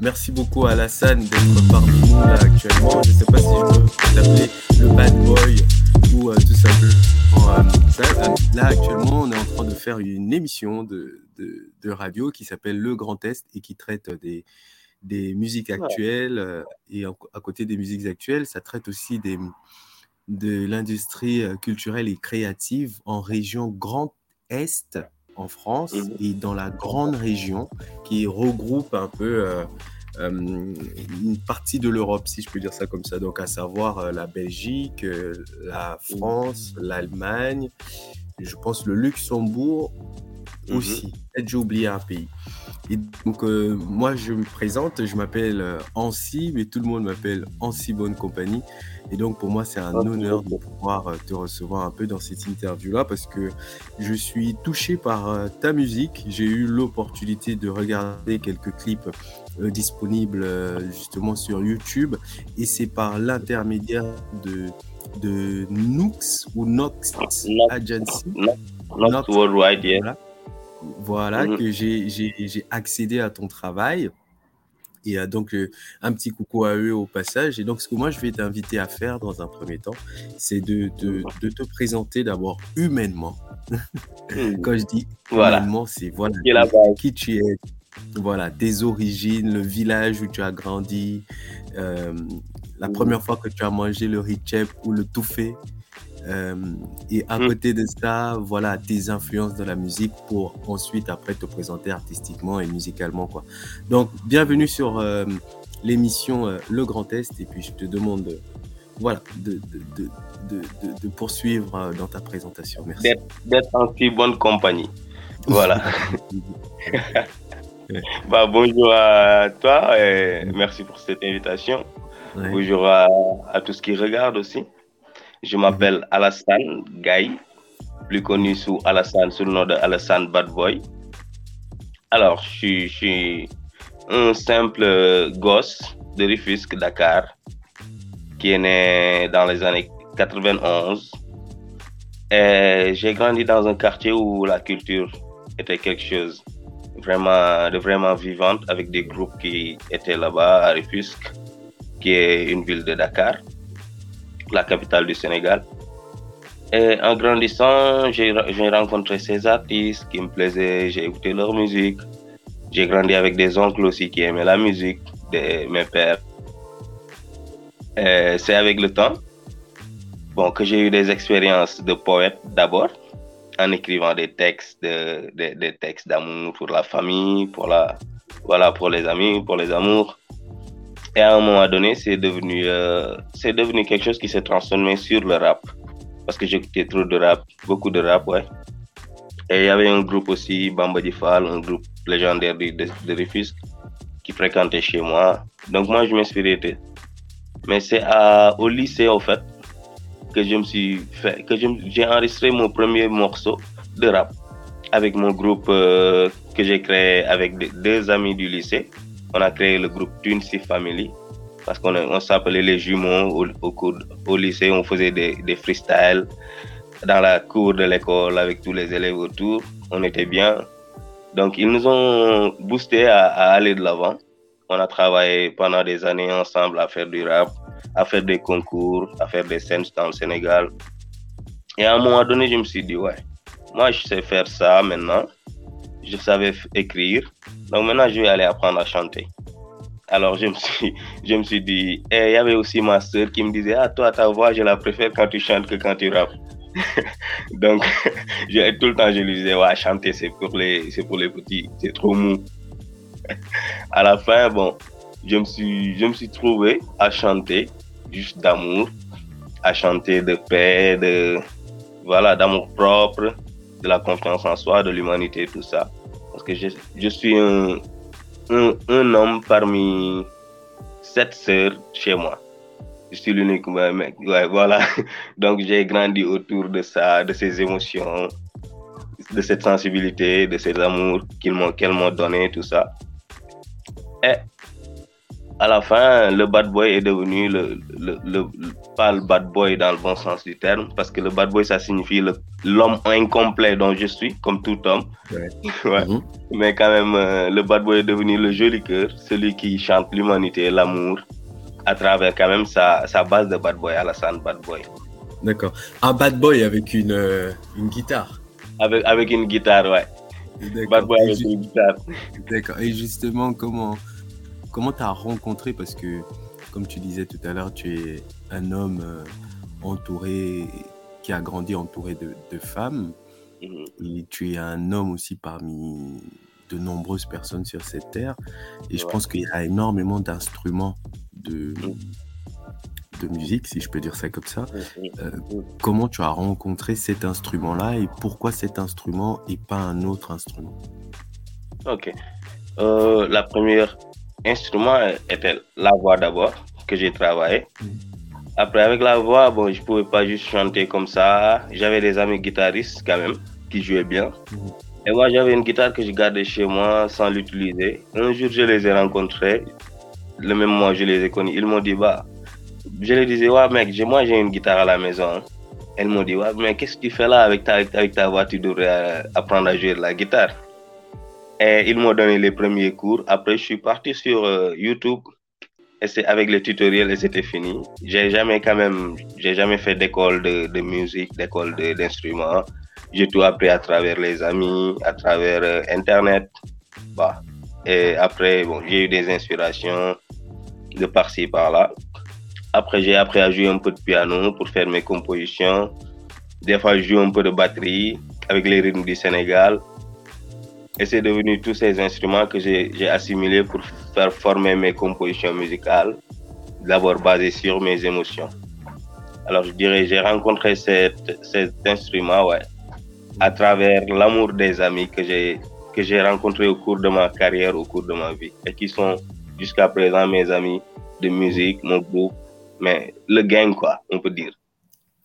Merci beaucoup à Alassane d'être parmi nous là actuellement. Je ne sais pas si je peux t'appeler le bad boy ou euh, tout simplement euh. Là actuellement, on est en train de faire une émission de, de, de radio qui s'appelle Le Grand Est et qui traite des, des musiques actuelles. euh, Et à côté des musiques actuelles, ça traite aussi des, de l'industrie euh, culturelle et créative en région Grand Est en France Mhm. et dans la grande région qui regroupe un peu euh, euh, une partie de l'Europe, si je peux dire ça comme ça. Donc, à savoir euh, la Belgique, la France, l'Allemagne, je pense le Luxembourg Mhm. aussi. Peut-être j'ai oublié un pays. Et donc, euh, moi, je me présente, je m'appelle euh, Ancy, mais tout le monde m'appelle Ancy Bonne Compagnie. Et donc, pour moi, c'est un Ah, honneur de pouvoir euh, te recevoir un peu dans cette interview-là parce que je suis touché par euh, ta musique. J'ai eu l'opportunité de regarder quelques clips euh, disponibles euh, justement sur YouTube et c'est par l'intermédiaire de, de Nooks ou Nox Nox. Agency. Not- worldwide, yeah. Voilà, Voilà, Mhm. que j'ai accédé à ton travail. Et euh, donc, euh, un petit coucou à eux au passage. Et donc, ce que moi, je vais t'inviter à faire dans un premier temps, c'est de, de, de te présenter d'abord humainement. Quand je dis Voilà. humainement, c'est voilà, Qui tu es, voilà, tes origines, le village où tu as grandi, euh, la Mhm. première fois que tu as mangé le richep ou le touffé. Euh, et à Mhm. côté de ça, voilà tes influences dans la musique pour ensuite après te présenter artistiquement et musicalement quoi. Donc bienvenue sur euh, l'émission euh, Le Grand Est et puis je te demande voilà de, de, de, de, poursuivre dans ta présentation. Merci. D'être en si bonne compagnie. Voilà. bah, bonjour à toi et merci pour cette invitation. Ouais. Bonjour à, à tous qui regardent aussi. Je m'appelle Alassane Gaye, plus connu sous sous le nom de Alassane Bad Boy. Alors, je suis, un simple gosse de Rufisque, Dakar, qui est né dans les années 91. Et j'ai grandi dans un quartier où la culture était quelque chose vraiment, de vraiment vivante avec des groupes qui étaient là-bas à Rufisque qui est une ville de Dakar, la capitale du Sénégal. Et en grandissant, j'ai rencontré ces artistes qui me plaisaient, j'ai écouté leur musique. J'ai grandi avec des oncles aussi qui aimaient la musique, des, mes pères. C'est avec le temps bon, que j'ai eu des expériences de poète d'abord, en écrivant des textes d'amour pour la famille, pour, la, voilà, pour les amis, pour les amours. Et à un moment donné, c'est devenu, euh, devenu quelque chose qui s'est transformé sur le rap. Parce que j'écoutais trop de rap, beaucoup de rap, ouais. Et il y avait un groupe aussi, Bamba Fall, un groupe légendaire de, de, de Rufisque, qui fréquentait chez moi. Donc moi, je m'inspirais. Mais c'est au lycée, en fait, que je me suis fait, que j'ai enregistré mon premier morceau de rap avec mon groupe euh, que j'ai créé avec deux amis du lycée on a créé le groupe Tunsi Family parce qu'on s'appelait les jumeaux au, au, cours- au lycée. On faisait des, des freestyles dans la cour de l'école avec tous les élèves autour. On était bien. Donc, ils nous ont boosté à, à aller de l'avant. On a travaillé pendant des années ensemble à faire du rap, à faire des concours, à faire des scènes dans le Sénégal. Et à un moment donné, je me suis dit, ouais, moi, je sais faire ça maintenant. Je savais écrire. Donc maintenant, je vais aller apprendre à chanter. Alors, je me suis, je me suis dit, et il y avait aussi ma sœur qui me disait, ah, toi, ta voix, je la préfère quand tu chantes que quand tu rappes. Donc, tout le temps, je lui disais, ouais, chanter, c'est pour les, pour les petits, c'est trop mou. à la fin, bon, je me suis, je me suis trouvé à chanter juste d'amour, à chanter de paix, de, voilà, d'amour propre, de la confiance en soi, de l'humanité, tout ça. Que je, je suis un, un, homme parmi sept sœurs chez moi. Je suis l'unique mec. Voilà. Donc j'ai grandi autour de ça, de ces émotions, de cette sensibilité, de ces amours qu'elles m'ont donné, tout ça. Et à la fin, le bad boy est devenu le, le, le, pas le bad boy dans le bon sens du terme, parce que le bad boy, ça signifie l'homme incomplet dont je suis, comme tout homme. Ouais. ouais. Mhm. Mais quand même, euh, le bad boy est devenu le joli cœur, celui qui chante l'humanité et l'amour à travers quand même sa, sa base de bad boy, Alassane Bad Boy. D'accord. Un bad boy avec une, euh, une guitare. Avec, avec une guitare, ouais. Bad boy avec une guitare. D'accord. Et justement, comment comment tu as rencontré, parce que comme tu disais tout à l'heure, tu es un homme euh, entouré, qui a grandi entouré de, femmes, mhm. et tu es un homme aussi parmi de nombreuses personnes sur cette terre. Et je pense qu'il y a énormément d'instruments de, mhm. de musique, si je peux dire ça comme ça. Mhm. Euh, comment tu as rencontré cet instrument-là et pourquoi cet instrument et pas un autre instrument? Ok. Euh, la première instrument était la voix d'abord, que j'ai travaillé. Mm. Après, avec la voix, bon, je pouvais pas juste chanter comme ça. J'avais des amis guitaristes quand même, qui jouaient bien. Mm. Et moi, j'avais une guitare que je gardais chez moi sans l'utiliser. Un jour, je les ai rencontrés. Le même mois, je les ai connus. Ils m'ont dit, bah, je leur disais, ouais, mec, moi, j'ai une guitare à la maison. Elles m'ont dit, ouais, mais qu'est-ce que tu fais là avec ta, avec ta voix? Tu devrais euh, apprendre à jouer de la guitare. Et ils m'ont donné les premiers cours. Après, je suis parti sur euh, YouTube. Et c'est avec les tutoriels et c'était fini. J'ai jamais quand même, j'ai jamais fait d'école de, musique, d'école d'instruments. J'ai tout appris à travers les amis, à travers euh, Internet. Bah. Et après, bon, j'ai eu des inspirations de par-ci, par-là. Après, j'ai appris à jouer un peu de piano pour faire mes compositions. Des fois, je joue un peu de batterie avec les rythmes du Sénégal. Et c'est devenu tous ces instruments que j'ai assimilés pour faire former mes compositions musicales, d'abord basées sur mes émotions. Alors je dirais, j'ai rencontré cet, cet instrument ouais, à travers l'amour des amis que j'ai que j'ai rencontrés au cours de ma carrière, au cours de ma vie, et qui sont jusqu'à présent mes amis de musique, mon groupe, mais le gang, quoi, on peut dire.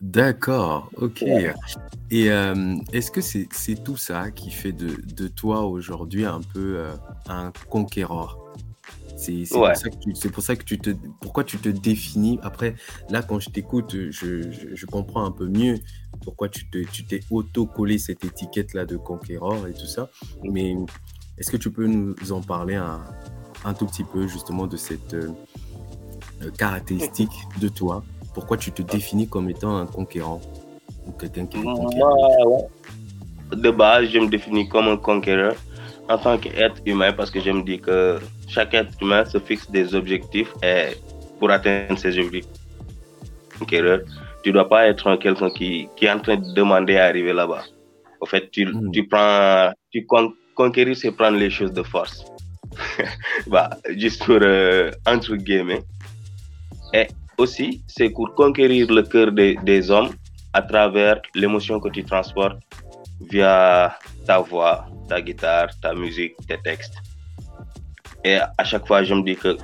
D'accord, ok. Et euh, est-ce que c'est tout ça qui fait de, de toi aujourd'hui un peu euh, un conquérant C'est pour, ça que tu, pour ça que tu te... Pourquoi tu te définis? Après, là, quand je t'écoute, je, je, comprends un peu mieux pourquoi tu t'es tu auto-collé cette étiquette-là de conquérant et tout ça. Mais est-ce que tu peux nous en parler un, un tout petit peu justement de cette euh, caractéristique de toi? Pourquoi tu te définis comme étant un conquérant ou quelqu'un qui est conquérant? De base, je me définis comme un conquérant en tant qu'être humain parce que je me dis que chaque être humain se fixe des objectifs et pour atteindre ces objectifs, conquéreur, tu ne dois pas être quelqu'un qui, qui, est en train de demander à arriver là-bas. En fait, tu, hmm. tu prends, tu conquérir, c'est prendre les choses de force. bah, juste pour, euh, entre guillemets. Et aussi, c'est pour conquérir le cœur des, des hommes à travers l'émotion que tu transportes via ta voix, ta guitare, ta musique, tes textes. Et à chaque fois, je me dis que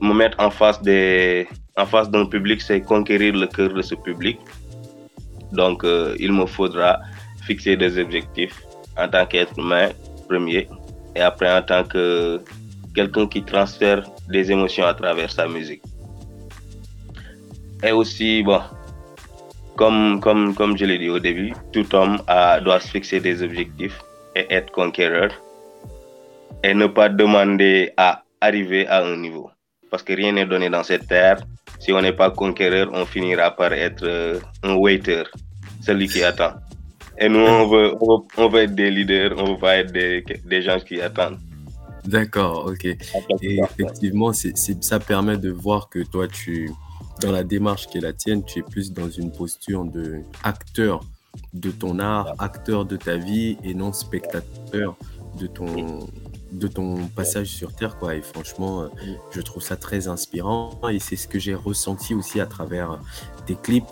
me mettre en face des, en face d'un public, c'est conquérir le cœur de ce public. Donc, euh, il me faudra fixer des objectifs en tant qu'être humain, premier, et après en tant que quelqu'un qui transfère des émotions à travers sa musique. Et aussi, bon, comme, comme, comme je l'ai dit au début, tout homme a, doit se fixer des objectifs et être conquéreur et ne pas demander à arriver à un niveau. Parce que rien n'est donné dans cette terre. Si on n'est pas conquéreur, on finira par être euh, un waiter, celui qui attend. Et nous, on veut, on veut, être des leaders, on veut pas être des, des gens qui attendent. D'accord, ok. Et effectivement, ça permet de voir que toi, tu, dans la démarche qui est la tienne, tu es plus dans une posture de acteur de ton art, acteur de ta vie et non spectateur de ton, de ton passage sur Terre. Et franchement, euh, je trouve ça très inspirant et c'est ce que j'ai ressenti aussi à travers tes clips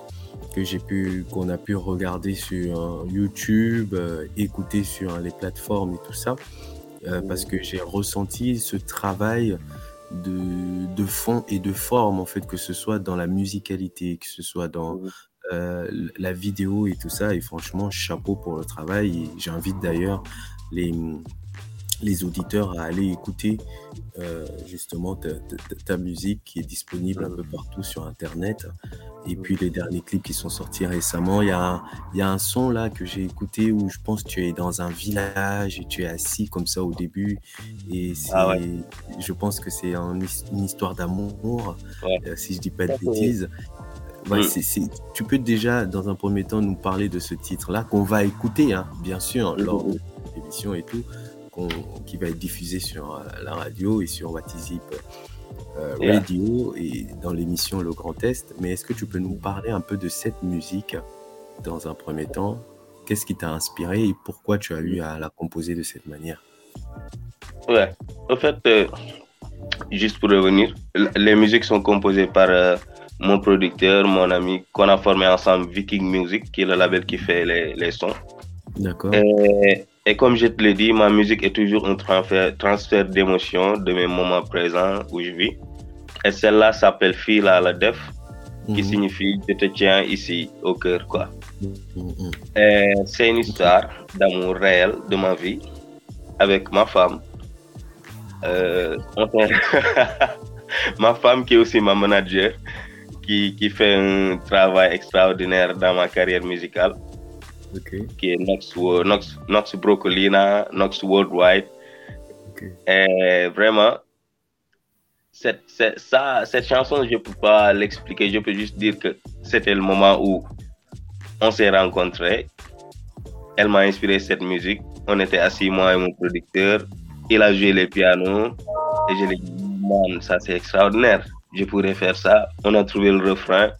que j'ai pu, qu'on a pu regarder sur euh, YouTube, euh, écouter sur les plateformes et tout ça, parce que j'ai ressenti ce travail de, de, fond et de forme, en fait, que ce soit dans la musicalité, que ce soit dans euh, la vidéo et tout ça. Et franchement, chapeau pour le travail. J'invite d'ailleurs les, les auditeurs à aller écouter euh, justement ta, musique qui est disponible un peu partout sur Internet. Et puis les derniers clips qui sont sortis récemment, il y a, y a un son là que j'ai écouté où je pense que tu es dans un village et tu es assis comme ça au début. Et ah je pense que c'est une histoire d'amour, euh, si je dis pas de bêtises. Mm. tu peux déjà, dans un premier temps, nous parler de ce titre-là qu'on va écouter, hein, bien sûr, lors de l'émission et tout qui va être diffusé sur euh, la radio et sur Watizip euh, Radio et dans l'émission Le Grand Test. Mais est-ce que tu peux nous parler un peu de cette musique dans un premier temps? Qu'est-ce qui t'a inspiré et pourquoi tu as eu à la composer de cette manière? Ouais, en fait, euh, juste pour revenir, les musiques sont composées par mon producteur, mon ami, qu'on a formé ensemble, Viking Music, qui est le label qui fait les, les sons. D'accord. Et comme je te l'ai dit, ma musique est toujours un transfert, transfert d'émotions de mes moments présents où je vis. Et celle-là s'appelle Fil à la Def, qui mhm. signifie Je te tiens ici au cœur. quoi. Mhm. C'est une histoire d'amour réel de ma vie avec ma femme. Euh, ma femme qui est aussi ma manager, qui, qui fait un travail extraordinaire dans ma carrière musicale qui est Nox, Nox, Nox Brocolina, Nox Worldwide. Et vraiment, cette, cette, ça, cette chanson, je ne peux pas l'expliquer. Je peux juste dire que c'était le moment où on s'est rencontrés. Elle m'a inspiré cette musique. On était assis, moi et mon producteur. Il a joué le piano. Et je lui ai dit, man, ça c'est extraordinaire. Je pourrais faire ça. On a trouvé le refrain.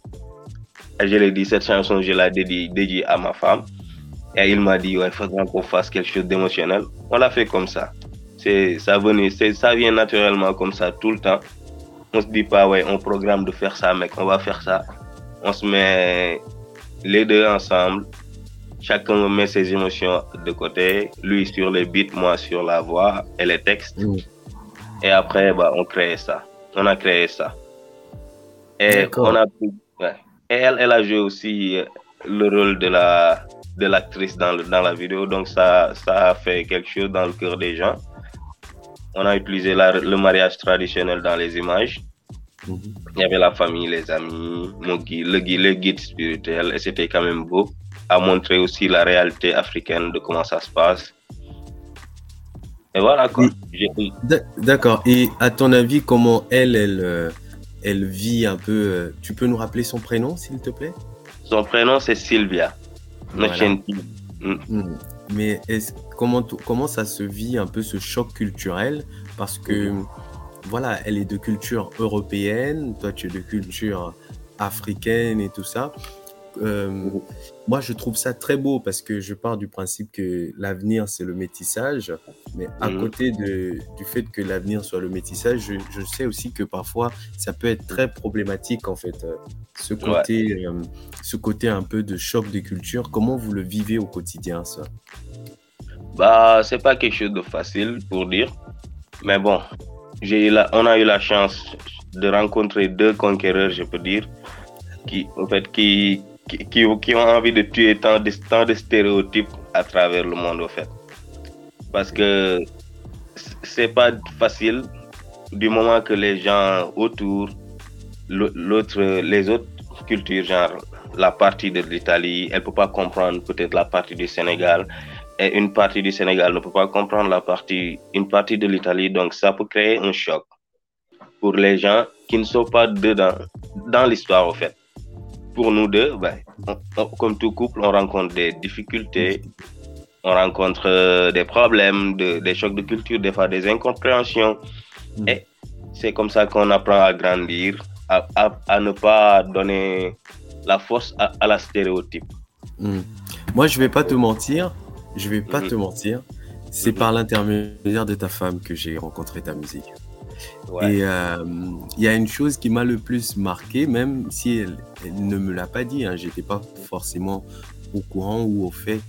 Et je lui ai dit, cette chanson, je l'ai dédiée à ma femme. Et il m'a dit, il faudrait qu'on fasse quelque chose d'émotionnel. On l'a fait comme ça. C'est, ça, venait, ça vient naturellement comme ça tout le temps. On se dit pas, ouais, on programme de faire ça, mec, on va faire ça. On se met les deux ensemble. Chacun met ses émotions de côté. Lui sur les beats, moi sur la voix et les textes. Et après, bah, on crée ça. On a créé ça. Et on a Et elle, elle a joué aussi le rôle de la, de l'actrice dans, dans la vidéo. Donc ça, ça a fait quelque chose dans le cœur des gens. On a utilisé le mariage traditionnel dans les images. Mhm. Il y avait la famille, les amis, mon guide, le, guide, le guide spirituel. Et c'était quand même beau à montrer aussi la réalité africaine de comment ça se passe. Et voilà quoi. D'accord. Et à ton avis, comment elle, elle, euh, elle vit un peu euh, Tu peux nous rappeler son prénom, s'il te plaît? Son prénom, c'est Sylvia. Mm. Mm. Mais est comment, comment ça se vit un peu ce choc culturel? Parce que mm-hmm. voilà, elle est de culture européenne, toi tu es de culture africaine et tout ça. Euh, moi, je trouve ça très beau parce que je pars du principe que l'avenir, c'est le métissage. Mais à mhm. côté de, du fait que l'avenir soit le métissage, je, je, sais aussi que parfois, ça peut être très problématique, en fait. Euh, ce côté, euh, ce côté un peu de choc de culture. Comment vous le vivez au quotidien, ça? Bah, c'est pas quelque chose de facile pour dire. Mais bon, j'ai la, on a eu la chance de rencontrer deux conquéreurs, je peux dire, qui, en fait, qui, qui, ont envie de tuer tant de, tant de stéréotypes à travers le monde, au fait. Parce que c'est pas facile du moment que les gens autour, l'autre, les autres cultures, genre la partie de l'Italie, elle peut pas comprendre peut-être la partie du Sénégal, et une partie du Sénégal ne peut pas comprendre la partie, une partie de l'Italie, donc ça peut créer un choc pour les gens qui ne sont pas dedans, dans l'histoire, au fait pour nous deux, ben, comme tout couple, on rencontre des difficultés, on rencontre euh, des problèmes, des chocs de culture, des fois des incompréhensions. Mm. Et c'est comme ça qu'on apprend à grandir, à, ne pas donner la force à, la stéréotype. Mm. Moi, je vais pas te mentir, je vais pas mm-hmm. te mentir. C'est par l'intermédiaire de ta femme que j'ai rencontré ta musique. Et euh, il y a une chose qui m'a le plus marqué, même si elle, ne me l'a pas dit, hein, j'étais pas forcément au courant ou au fait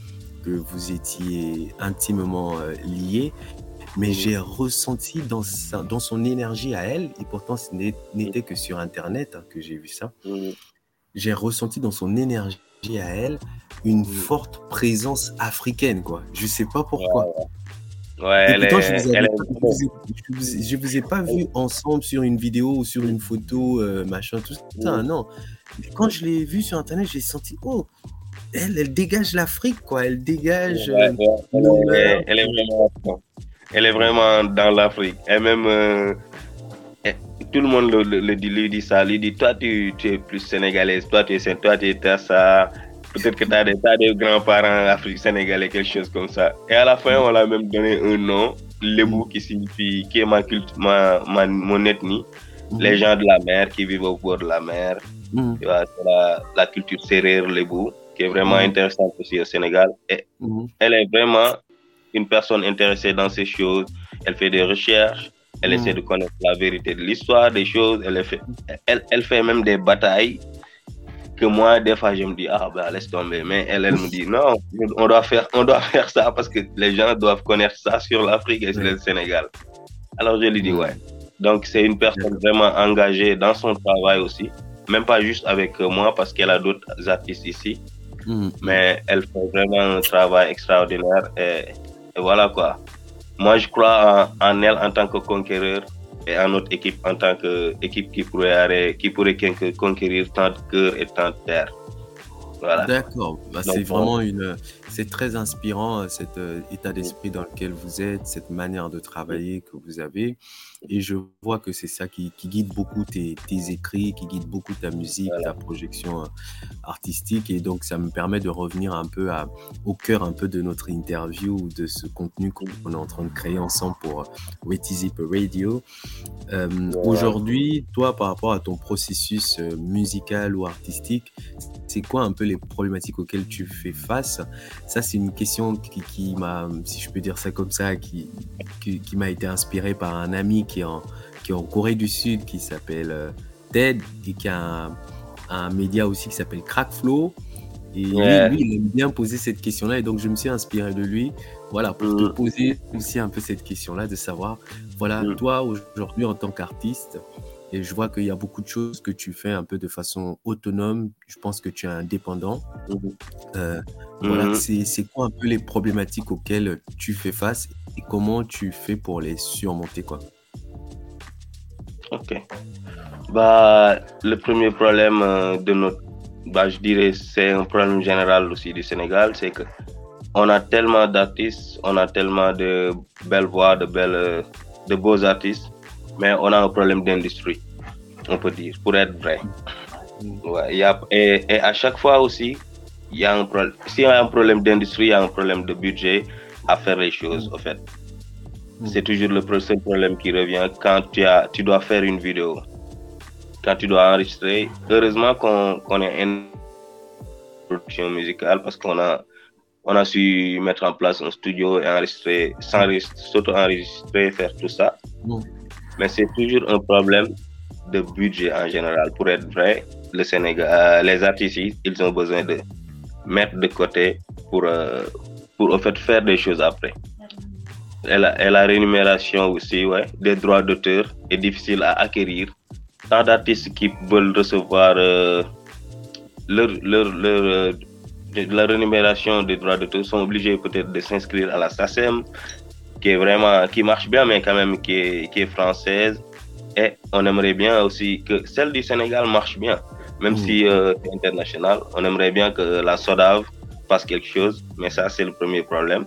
que vous étiez intimement euh, liés, mais j'ai ressenti dans, dans son énergie à elle, et pourtant ce n'était que sur Internet hein, que j'ai vu ça, j'ai ressenti dans son énergie à elle une forte présence africaine, quoi. Je sais pas pourquoi. Ouais, elle est, je vous, elle je, vous ai, je vous ai- je vous ai pas vu ensemble sur une vidéo ou sur une photo, euh, machin, tout ça, non. Quand je l'ai vue sur Internet, j'ai senti, oh, elle, elle dégage l'Afrique, quoi. Elle dégage. Ouais, euh, ouais, elle, est, elle est vraiment, elle est vraiment dans l'Afrique. Et même, euh, tout le monde le, le- le dit, lui dit ça. Lui dit, toi, tu, tu es plus sénégalaise. Toi, tu es, toi, tu es ça. Peut-être que tu as des, grands-parents africains sénégalais, quelque chose comme ça. Et à la fin, on l'a même donné un nom, Lebou, qui signifie, qui est ma culte, ma, ma- mon ethnie. Mhm. Les gens de la mer qui vivent au bord de la mer. Tu vois, c'est la, la culture sérère Lebou, qui est vraiment Mhm. intéressante aussi au Sénégal. Et Mhm. elle est vraiment une personne intéressée dans ces choses. Elle fait des recherches, elle Mm. essaie de connaître la vérité de l'histoire des choses. Elle fait, elle, elle fait même des batailles que moi, des fois, je me dis, ah ben laisse tomber. Mais elle, elle me dit, non, on doit, faire, on doit faire ça parce que les gens doivent connaître ça sur l'Afrique et sur le Sénégal. Alors je lui dis, Mm. ouais. Donc c'est une personne vraiment engagée dans son travail aussi. Même pas juste avec euh, moi parce qu'elle a d'autres artistes ici Mhm. mais elle fait vraiment un travail extraordinaire et, et voilà quoi. Moi, je crois en, en elle en tant que conquéreur et en notre équipe en tant qu'équipe qui pourrait, qui pourrait conquérir- tant de cœurs et tant de terres. Voilà. D'accord. Bah, c'est vraiment une. C'est très inspirant euh, cet euh, état d'esprit dans lequel vous êtes, cette manière de travailler que vous avez. Et je vois que c'est ça qui, qui guide beaucoup tes, tes écrits, qui guide beaucoup ta musique, Voilà. ta projection euh, artistique. Et donc, ça me permet de revenir un peu à, au cœur un peu de notre interview, de ce contenu qu'on est en train de créer ensemble pour euh, Wet Is It Radio. Euh, Aujourd'hui, toi, par rapport à ton processus euh, musical ou artistique, c'est quoi un peu les problématiques auxquelles tu fais face? Ça, c'est une question qui, qui m'a, si je peux dire ça comme ça, qui, qui, qui m'a été inspirée par un ami qui est en, qui est en Corée du Sud, qui s'appelle euh, Ted, et qui a un, un média aussi qui s'appelle Crackflow. Et lui- Ouais. lui, il aime bien poser cette question-là, et donc je me suis inspiré de lui, voilà, pour te Mhm. poser aussi un peu cette question-là, de savoir, voilà, Mhm. toi aujourd'hui en tant qu'artiste, et je vois qu'il y a beaucoup de choses que tu fais un peu de façon autonome. Je pense que tu es indépendant. Mhm. Euh, voilà, c'est c'est quoi un peu les problématiques auxquelles tu fais face et comment tu fais pour les surmonter quoi? Ok. Bah, le premier problème euh, de notre, bah, je dirais, c'est un problème général aussi du Sénégal, c'est que on a tellement d'artistes, on a tellement de belles voix, de belles, de beaux artistes, mais on a un problème d'industrie, on peut dire, pour être vrai. Ouais, il y a, et, et à chaque fois aussi, il y a un problème. S'il y a un problème d'industrie, il y a un problème de budget à faire les choses, en fait. C'est toujours le seul problème qui revient quand tu, as, tu dois faire une vidéo, quand tu dois enregistrer. Heureusement qu'on qu'on est une production musicale parce qu'on a, on a su mettre en place un studio et enregistrer, s'enregistrer, s'auto-enregistrer, faire tout ça. Mm. Mais c'est toujours un problème de budget en général. Pour être vrai, le Sénégal, euh, les artistes, ils ont besoin de mettre de côté pour, euh, pour en fait, faire des choses après. Et la, et la rémunération aussi, ouais, des droits d'auteur est difficile à acquérir. Tant d'artistes qui veulent recevoir euh, leur, leur, leur, euh, de- la rémunération des droits d'auteur sont obligés peut-être de s'inscrire à la SACEM, qui est vraiment, qui marche bien, mais quand même qui est, qui est française. Et on aimerait bien aussi que celle du Sénégal marche bien, même Mm. si euh, c'est international. On aimerait bien que la SODAV fasse quelque chose, mais ça, c'est le premier problème.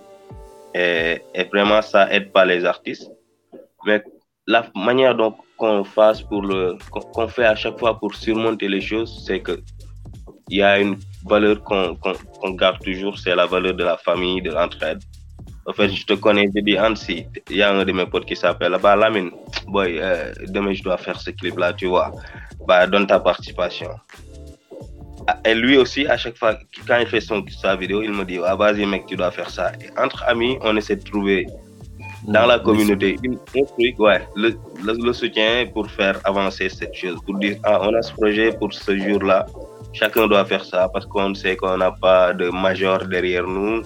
Et, vraiment, ça aide pas les artistes. Mais la manière dont qu'on fasse pour qu'on fait à chaque fois pour surmonter les choses, c'est que il y a une valeur qu'on qu'on garde toujours, c'est la valeur de la famille, de l'entraide. En fait, je te connais, dis Ansi, il y a un de mes potes qui s'appelle bah, Lamine, boy, euh, demain je dois faire ce clip-là, tu vois. Bah, donne ta participation. Ah, Et lui aussi, à chaque fois, quand il fait son, sa vidéo, il me dit, ah, vas-y mec, tu dois faire ça. Et entre amis, on essaie de trouver dans la communauté une, un truc, ouais, le, le, le soutien pour faire avancer cette chose, pour dire, ah, on a ce projet pour ce jour-là, chacun doit faire ça parce qu'on sait qu'on n'a pas de major derrière nous.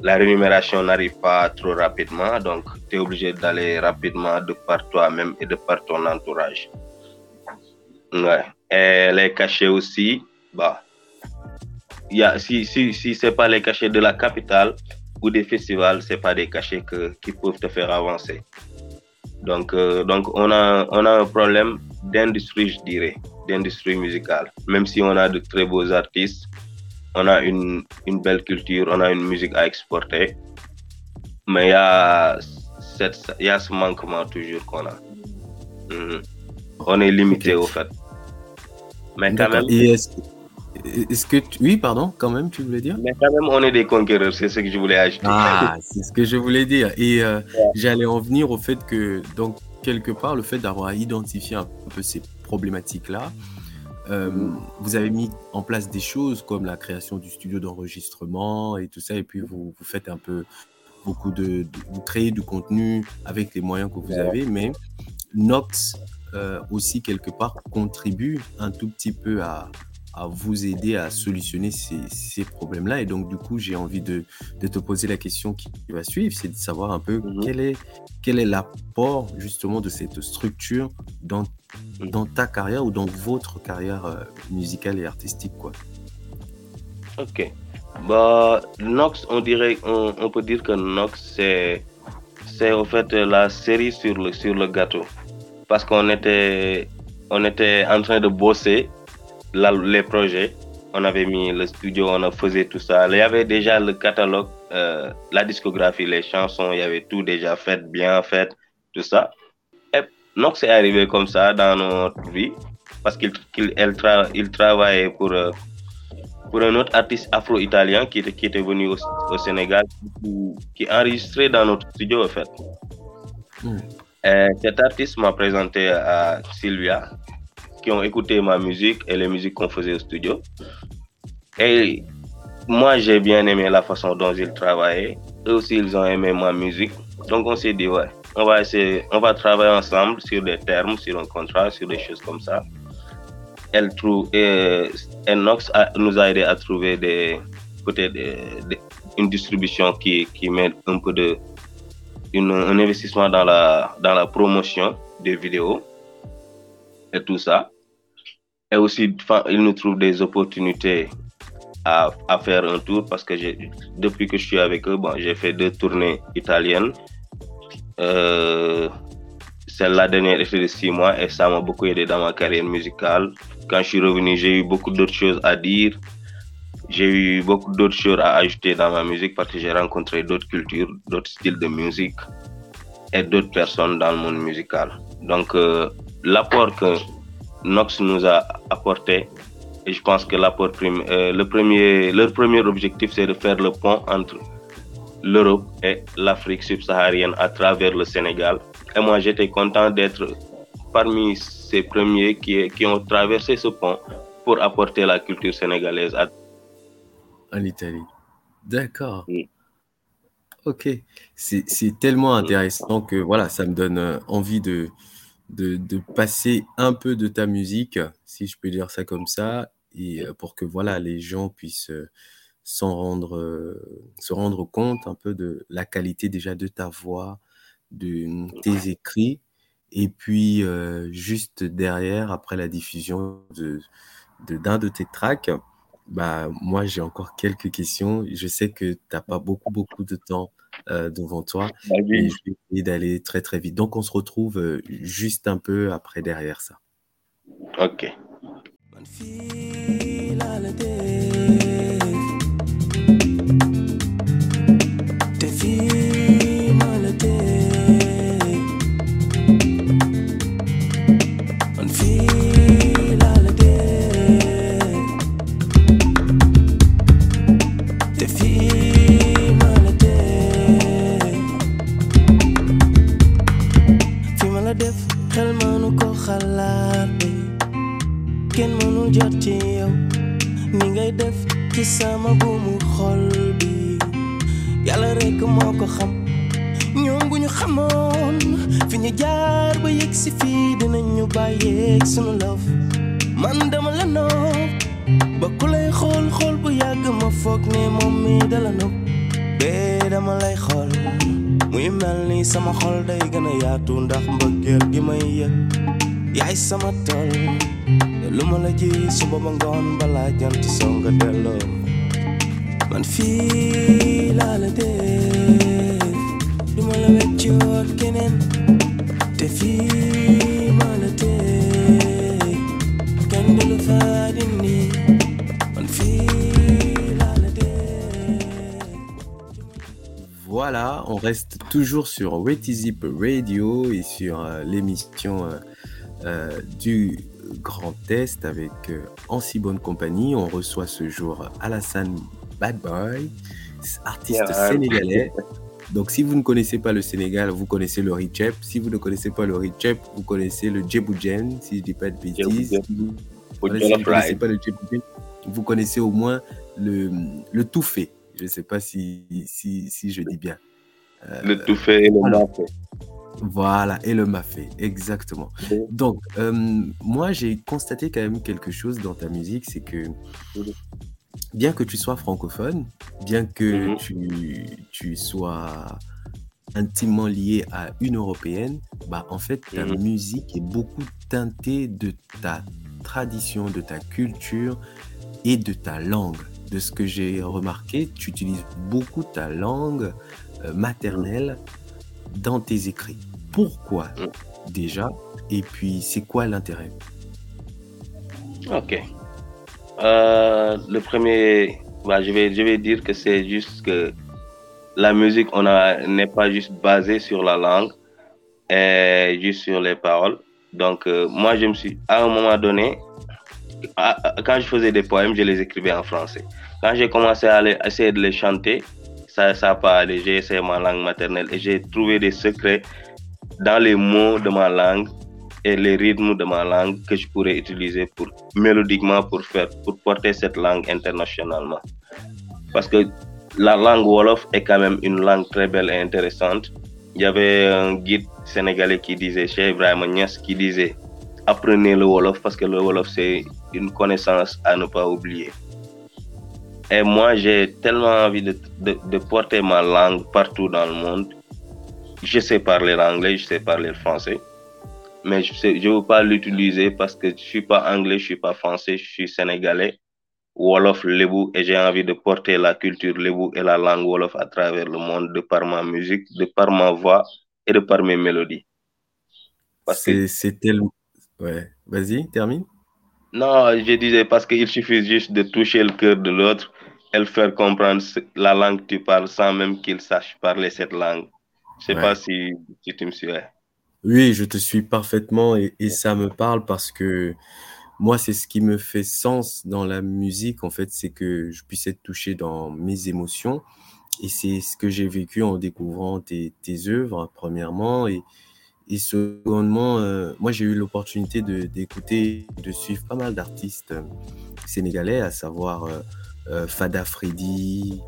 La rémunération n'arrive pas trop rapidement, donc tu es obligé d'aller rapidement de par toi-même et de par ton entourage. Ouais. Et les cachets aussi, bah, y a, si, si, si ce n'est pas les cachets de la capitale, ou des festivals, c'est pas des cachets que, qui peuvent te faire avancer. Donc, euh, donc on, a, on a un problème d'industrie, je dirais, d'industrie musicale. Même si on a de très beaux artistes, on a une, une belle culture, on a une musique à exporter, mais il y a, cette, y a ce manquement toujours qu'on a. Mhm. On est limité au fait. Mais quand même, est-ce que tu- oui, pardon, quand même, tu voulais dire mais quand même, on est des conquérants, c'est ce que je voulais ajouter. Ah, c'est ce que je voulais dire. Et euh, j'allais en venir au fait que, donc, quelque part, le fait d'avoir identifié un peu ces problématiques-là, euh, Mhm. vous avez mis en place des choses comme la création du studio d'enregistrement et tout ça, et puis vous, vous faites un peu beaucoup de, de- vous créez du contenu avec les moyens que vous Ouais. avez, mais Nox euh, aussi quelque part contribue un tout petit peu à, à vous aider à solutionner ces, ces problèmes-là. Et donc, du coup, j'ai envie de, de te poser la question qui va suivre, c'est de savoir un peu Mhm. quel est, quel est l'apport justement de cette structure dans, dans ta carrière ou dans votre carrière euh, musicale et artistique. Quoi. Ok. Bah, Nox, on dirait, on, on peut dire que Nox, c'est, c'est en fait la série sur le, sur le gâteau. Parce qu'on était, on était en train de bosser les projets. On avait mis le studio, on faisait tout ça. Il y avait déjà le catalogue, euh, la discographie, les chansons, il y avait tout déjà fait, bien fait, tout ça. Et Nox est arrivé comme ça dans notre vie parce qu'il qu'il elle tra- il travaillait pour, euh, pour un autre artiste afro-italien qui était, qui était venu au, au Sénégal, qui, qui enregistrait dans notre studio en fait. Mm. Et cet artiste m'a présenté à Sylvia, qui ont écouté ma musique et les musiques qu'on faisait au studio. Et moi, j'ai bien aimé la façon dont ils travaillaient. Eux aussi, ils ont aimé ma musique. Donc, on s'est dit, ouais, on va essayer, on va travailler ensemble sur des termes, sur un contrat, sur des choses comme ça. Elle trouve, et, et Nox a- nous a aidé à trouver des, peut-être une distribution qui, qui met un peu de, un investissement dans la, dans la promotion des vidéos et tout ça. Et aussi, il nous trouve des opportunités à, faire un tour parce que depuis que je suis avec eux, j'ai fait deux tournées italiennes. Euh, Celle-la dernière était de six mois et ça m'a beaucoup aidé dans ma carrière musicale. Quand je suis revenu, j'ai eu beaucoup d'autres choses à dire. J'ai eu beaucoup d'autres choses à ajouter dans ma musique parce que j'ai rencontré d'autres cultures, d'autres styles de musique et d'autres personnes dans le monde musical. Donc, euh, l'apport que Nox nous a apporté, et je pense que l'apport euh, le premier, leur premier objectif, c'est de faire le pont entre l'Europe et l'Afrique subsaharienne à travers le Sénégal. Et moi, j'étais content d'être parmi ces premiers qui, qui ont traversé ce pont pour apporter la culture sénégalaise à En Italie. D'accord. Oui. Ok. C'est c'est tellement intéressant que voilà, ça me donne euh, envie de, de, de passer un peu de ta musique, si je peux dire ça comme ça, et euh, pour que voilà, les gens puissent euh, s'en rendre, euh, se rendre compte un peu de la qualité déjà de ta voix, de tes écrits, et puis euh, juste derrière, après la diffusion de de- d'un de, tes tracks, bah, moi j'ai encore quelques questions. Je sais que tu n'as pas beaucoup, beaucoup de temps euh, devant toi, et je vais essayer d'aller très, très vite. Donc on se retrouve euh, juste un peu après derrière ça. Ok. Voilà, on reste toujours sur Wet Radio et sur euh, l'émission euh, euh, du Grand Est avec En si bonne compagnie. On reçoit ce jour Alassane Bad Boy, artiste Yeah. sénégalais. Donc, si vous ne connaissez pas le Sénégal, vous connaissez le Richep. Si vous ne connaissez pas le Richep, vous connaissez le Djeboujen, si je ne dis pas de bêtises. Si vous ne connaissez pas le Djeboujen, vous connaissez au moins le, le tout fait. Je ne sais pas si, si, si je dis bien. Euh, Le tout fait et le mafé. Voilà, et le mafé, exactement. Donc, euh, moi, j'ai constaté quand même quelque chose dans ta musique, c'est que. Bien que tu sois francophone, bien que Mhm. tu, tu sois intimement lié à une européenne, bah, en fait, ta Mhm. musique est beaucoup teintée de ta tradition, de ta culture et de ta langue. De ce que j'ai remarqué, tu utilises beaucoup ta langue euh, maternelle dans tes écrits. Pourquoi Mhm. déjà? Et puis, c'est quoi l'intérêt? Ok. Euh, le premier, bah, je, vais, je vais dire que c'est juste que la musique n'est pas juste basée sur la langue, et juste sur les paroles. Donc, euh, moi, je me suis, à un moment donné, à- à- quand je faisais des poèmes, je les écrivais en français. Quand j'ai commencé à aller- essayer de les chanter, ça n'a pas allé. J'ai essayé ma langue maternelle et j'ai trouvé des secrets dans les mots de ma langue les rythmes de ma langue que je pourrais utiliser pour mélodiquement pour faire pour porter cette langue internationalement. Parce que la langue wolof est quand même une langue très belle et intéressante. Il y avait un guide sénégalais qui disait Cheikh Ibrahima Niass qui disait apprenez le wolof parce que le wolof c'est une connaissance à ne pas oublier. Et moi j'ai tellement envie de, de, de porter ma langue partout dans le monde. Je sais parler l'anglais je sais parler le français mais je ne veux pas l'utiliser parce que je suis pas anglais, je suis pas français, je suis sénégalais, Wolof, Lebu, et j'ai envie de porter la culture Lebu et la langue Wolof à travers le monde de par ma musique, de par ma voix et de par mes mélodies. Parce que, C'est c'est tellement... Ouais, vas-y, termine. non, je disais parce qu'il suffit juste de toucher le cœur de l'autre et le faire comprendre la langue que tu parles sans même qu'il sache parler cette langue. Je sais Ouais. pas si, si tu me suis. Oui, je te suis parfaitement et, ça me parle parce que moi, c'est ce qui me fait sens dans la musique, en fait, c'est que je puisse être touché dans mes émotions. Et c'est ce que j'ai vécu en découvrant tes, œuvres, premièrement. Et, secondement, euh, moi, j'ai eu l'opportunité d'écouter, de suivre pas mal d'artistes euh, sénégalais, à savoir euh, euh, Fada Freddy,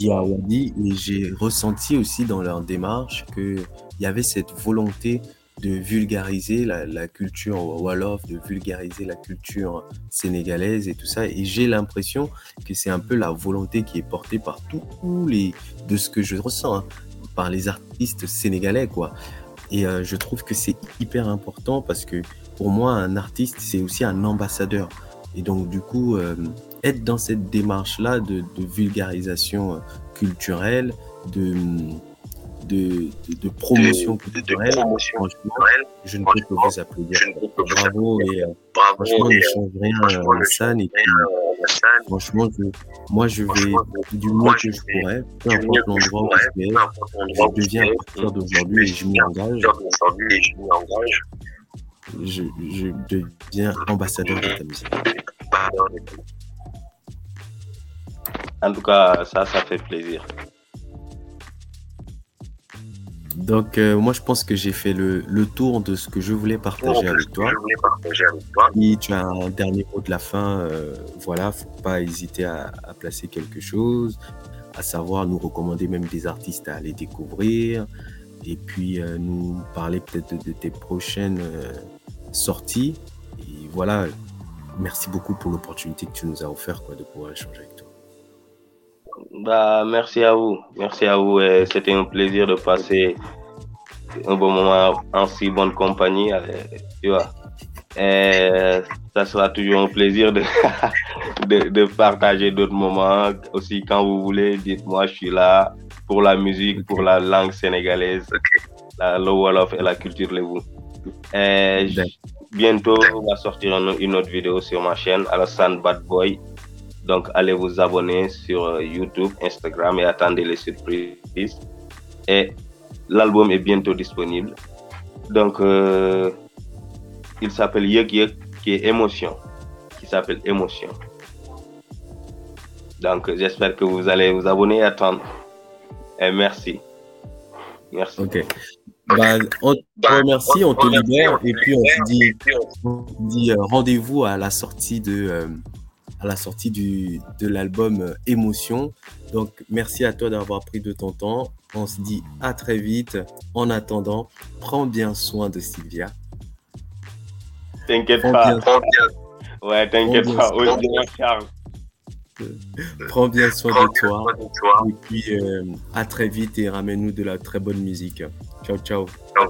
Et j'ai ressenti aussi dans leur démarche qu'il y avait cette volonté de vulgariser la, la culture Wolof, de vulgariser la culture sénégalaise et tout ça. Et j'ai l'impression que c'est un peu la volonté qui est portée par tous les, de ce que je ressens, hein, par les artistes sénégalais, quoi. Et euh, je trouve que c'est hyper important parce que pour moi, un artiste, c'est aussi un ambassadeur. Et donc, du coup, euh, être dans cette démarche-là de, de vulgarisation euh, culturelle, de, de, de, de promotion culturelle, franchement, je ne peux que vous applaudir. Bravo et euh, franchement, ne change rien à Hassan. Et puis, franchement, je- moi, je vais du mieux que je pourrais, peu importe l'endroit où je vais, je deviens à partir d'aujourd'hui et je m'y engage. Je, je deviens ambassadeur de ta musique. En tout cas, ça, ça fait plaisir. Donc, euh, moi, je pense que j'ai fait le, le tour de ce que je voulais partager avec toi. Si tu as un dernier mot de la fin, euh, voilà, faut pas hésiter à, à placer quelque chose, à savoir nous recommander même des artistes à aller découvrir, et puis euh, nous parler peut-être de, de tes prochaines euh, sorties. Et voilà, merci beaucoup pour l'opportunité que tu nous as offert quoi, de pouvoir échanger avec toi. Bah, merci à vous. Merci à vous. C'était un plaisir de passer un bon moment en si bonne compagnie. Tu vois. Et ça sera toujours un plaisir de, de, de partager d'autres moments. Aussi, quand vous voulez, dites-moi, je suis là pour la musique, pour la langue sénégalaise, la, le Wolof et la culture Lebu. Et bientôt, on va sortir une, une autre vidéo sur ma chaîne, Alassane Bad Boy. Donc, allez vous abonner sur euh, YouTube, Instagram et attendez les surprises. Et l'album est bientôt disponible. Donc, euh, il s'appelle Yek Yek, qui est émotion, qui s'appelle émotion. Donc, j'espère que vous allez vous abonner et attendre. Et merci. Merci. Ok. Bah, on te remercie, on te libère et puis on se dit, rendez-vous à la sortie de euh, à la sortie du de l'album euh, Émotion. Donc merci à toi d'avoir pris de ton temps. On se dit à très vite. En attendant, prends bien soin de Sylvia. T'inquiète Prends pas. bien, Ouais, t'inquiète Prends pas. bien Aussi, Charles. prends bien soin de toi. Et puis euh, à très vite et ramène-nous de la très bonne musique. Ciao ciao.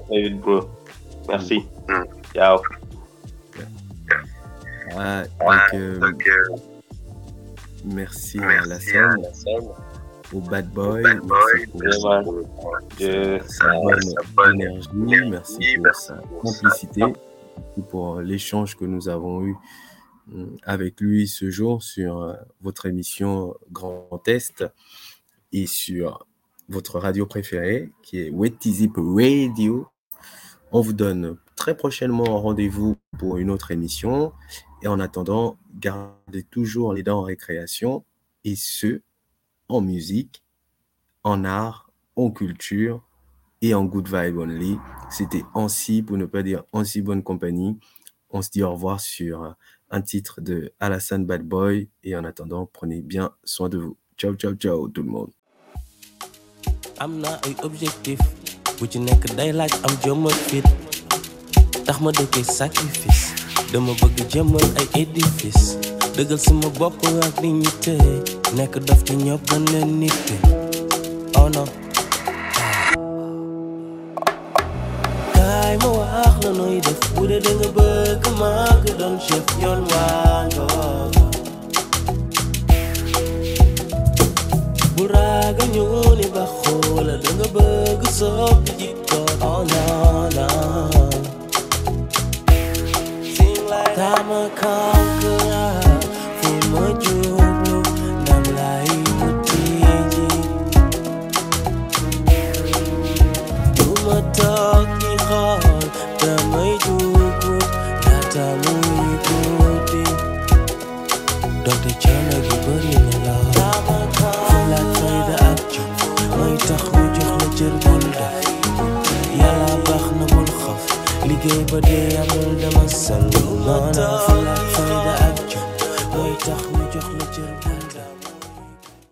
Très vite, bro. Merci. Ciao. Ouais, donc, euh, merci à la scène, au Bad Boy, merci pour Vraiment. Je- sa bonne énergie, merci pour sa complicité, et pour l'échange que nous avons eu euh, avec lui ce jour sur euh, votre émission Grand Est et sur votre radio préférée qui est Wetizip Radio. On vous donne très prochainement rendez-vous pour une autre émission. Et en attendant, gardez toujours les dents en récréation et ce, en musique, en art, en culture et en good vibe only. C'était ainsi, pour ne pas dire en si bonne compagnie. On se dit au revoir sur un titre de Alassane Bad Boy. Et en attendant, prenez bien soin de vous. Ciao, ciao, ciao tout le monde. ci nekk day tax ma dëkkee sacrifice. Bëgg jëmmal ay édifice. Dëggal sama bopp ak dignité. Nekk dof te ñëpp gën leen nit. Oh non ma wax la nooy def. Bu dee bëgg màgg doon chef yoon waa ngoo bu raaga ñu ba xoola da bëgg soppi jikko. Oh non time a conqueror vì mỗi chu blue nằm lại một chi gì tu mà tóc đi khó ta mới du cuộc ta ta mui cuộc đi đọc để cho nơi day by day amul dama sant. du ma toog